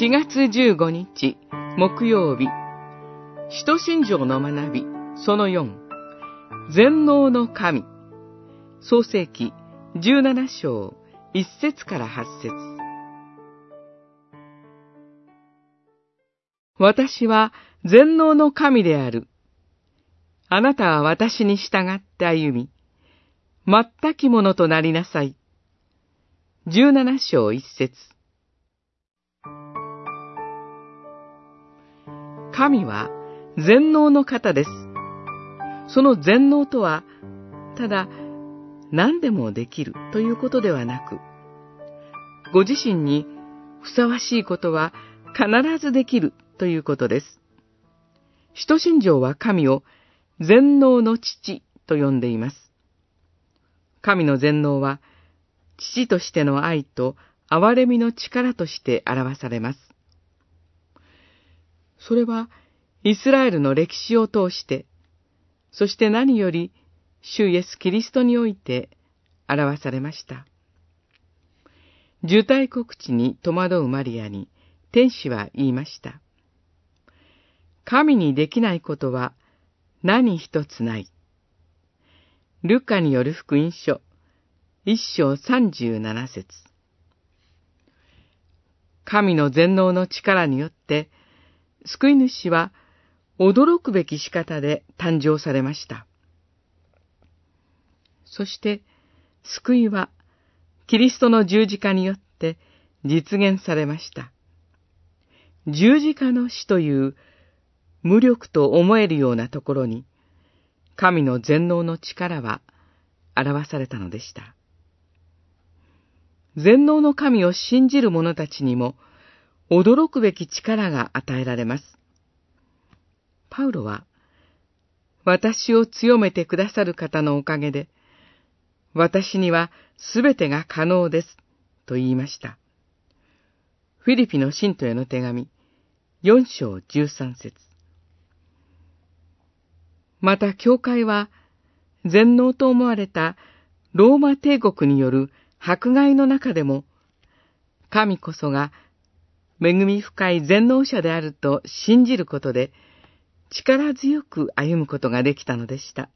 4月15日木曜日。使徒信条の学びその4全能の神。創世記17章1節から8節。私は全能の神である。あなたは私に従って歩み、全きものとなりなさい。17章1節。神は全能の方です。その全能とは、ただ何でもできるということではなく、ご自身にふさわしいことは必ずできるということです。使徒信条は神を全能の父と呼んでいます。神の全能は、父としての愛と憐れみの力として表されます。それは、イスラエルの歴史を通して、そして何より、主イエス・キリストにおいて表されました。受胎告知に戸惑うマリアに、天使は言いました。神にできないことは何一つない。ルカによる福音書、一章三十七節神の全能の力によって、救い主は驚くべき仕方で誕生されました。そして、救いは、キリストの十字架によって実現されました。十字架の死という無力と思えるようなところに、神の全能の力は表されたのでした。全能の神を信じる者たちにも、驚くべき力が与えられます。パウロは、私を強めてくださる方のおかげで、私にはすべてが可能です、と言いました。フィリピの信徒への手紙、四章十三節また教会は、全能と思われたローマ帝国による迫害の中でも、神こそが恵み深い全能者であると信じることで、力強く歩むことができたのでした。